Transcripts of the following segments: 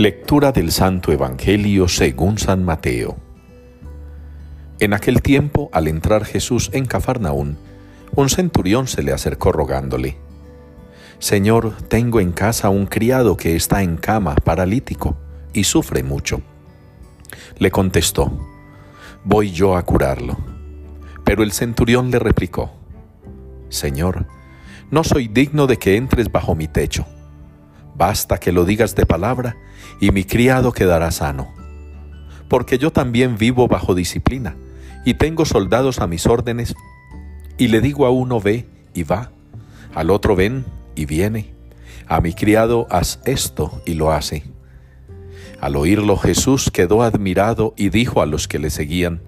Lectura del Santo Evangelio según San Mateo. En aquel tiempo, al entrar Jesús en Cafarnaún, un centurión se le acercó rogándole, Señor, tengo en casa un criado que está en cama, paralítico, y sufre mucho. Le contestó, Voy yo a curarlo. Pero el centurión le replicó, Señor, no soy digno de que entres bajo mi techo. Basta que lo digas de palabra y mi criado quedará sano. Porque yo también vivo bajo disciplina y tengo soldados a mis órdenes y le digo a uno ve y va, al otro ven y viene, a mi criado haz esto y lo hace. Al oírlo Jesús quedó admirado y dijo a los que le seguían,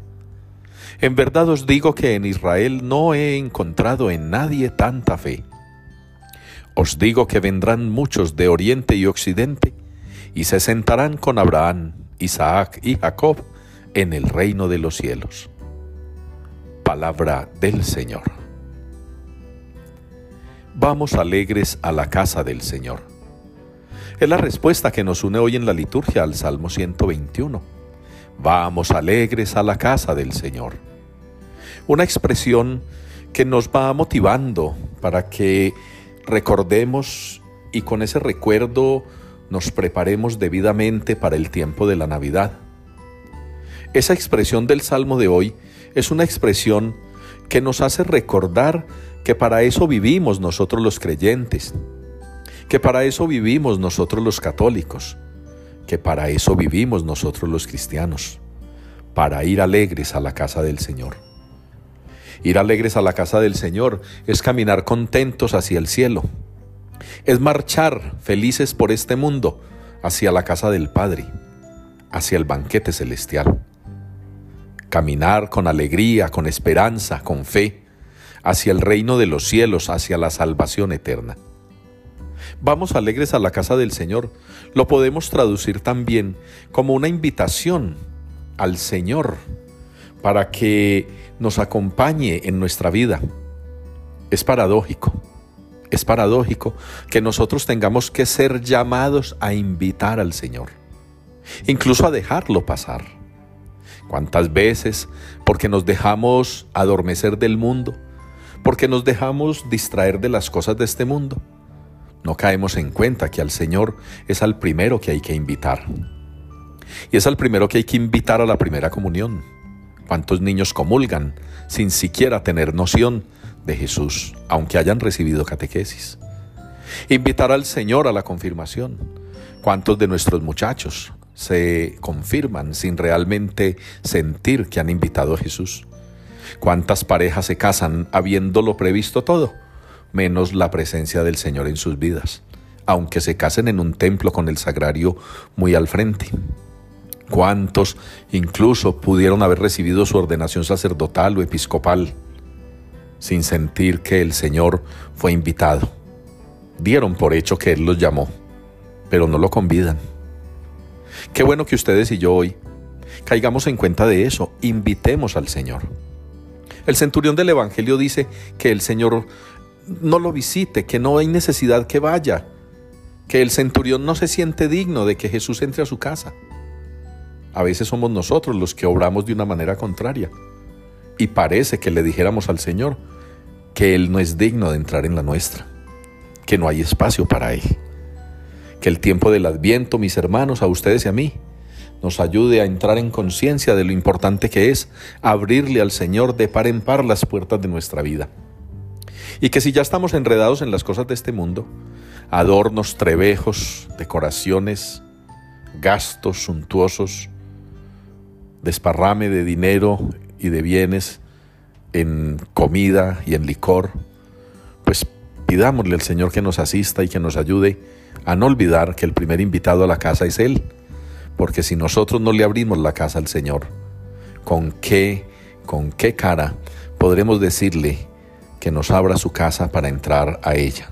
En verdad os digo que en Israel no he encontrado en nadie tanta fe. Os digo que vendrán muchos de oriente y occidente y se sentarán con Abraham, Isaac y Jacob en el reino de los cielos. Palabra del Señor. Vamos alegres a la casa del Señor. Es la respuesta que nos une hoy en la liturgia al Salmo 121. Vamos alegres a la casa del Señor. Una expresión que nos va motivando para que recordemos y con ese recuerdo nos preparemos debidamente para el tiempo de la Navidad. Esa expresión del Salmo de hoy es una expresión que nos hace recordar que para eso vivimos nosotros los creyentes, que para eso vivimos nosotros los católicos, que para eso vivimos nosotros los cristianos, para ir alegres a la casa del Señor. Ir alegres a la casa del Señor es caminar contentos hacia el cielo es marchar felices por este mundo hacia la casa del Padre, hacia el banquete celestial. Caminar con alegría, con esperanza, con fe, hacia el reino de los cielos, hacia la salvación eterna. Vamos alegres a la casa del Señor. Lo podemos traducir también como una invitación al Señor para que nos acompañe en nuestra vida. Es paradójico es paradójico que nosotros tengamos que ser llamados a invitar al Señor, incluso a dejarlo pasar. ¿Cuántas veces? Porque nos dejamos adormecer del mundo, porque nos dejamos distraer de las cosas de este mundo. No caemos en cuenta que al Señor es al primero que hay que invitar. Y es al primero que hay que invitar a la primera comunión. ¿Cuántos niños comulgan sin siquiera tener noción de Jesús, aunque hayan recibido catequesis. Invitar al Señor a la confirmación. ¿Cuántos de nuestros muchachos se confirman sin realmente sentir que han invitado a Jesús? ¿Cuántas parejas se casan habiéndolo previsto todo, menos la presencia del Señor en sus vidas, aunque se casen en un templo con el sagrario muy al frente? ¿Cuántos incluso pudieron haber recibido su ordenación sacerdotal o episcopal? sin sentir que el Señor fue invitado. Dieron por hecho que Él los llamó, pero no lo convidan. Qué bueno que ustedes y yo hoy caigamos en cuenta de eso, invitemos al Señor. El centurión del Evangelio dice que el Señor no lo visite, que no hay necesidad que vaya, que el centurión no se siente digno de que Jesús entre a su casa. A veces somos nosotros los que obramos de una manera contraria. Y parece que le dijéramos al Señor, que Él no es digno de entrar en la nuestra, que no hay espacio para Él. Que el tiempo del adviento, mis hermanos, a ustedes y a mí, nos ayude a entrar en conciencia de lo importante que es abrirle al Señor de par en par las puertas de nuestra vida. Y que si ya estamos enredados en las cosas de este mundo, adornos, trebejos, decoraciones, gastos suntuosos, desparrame de dinero y de bienes, en comida y en licor, pues pidámosle al Señor que nos asista y que nos ayude a no olvidar que el primer invitado a la casa es Él, porque si nosotros no le abrimos la casa al Señor, ¿con qué, con qué cara podremos decirle que nos abra su casa para entrar a ella?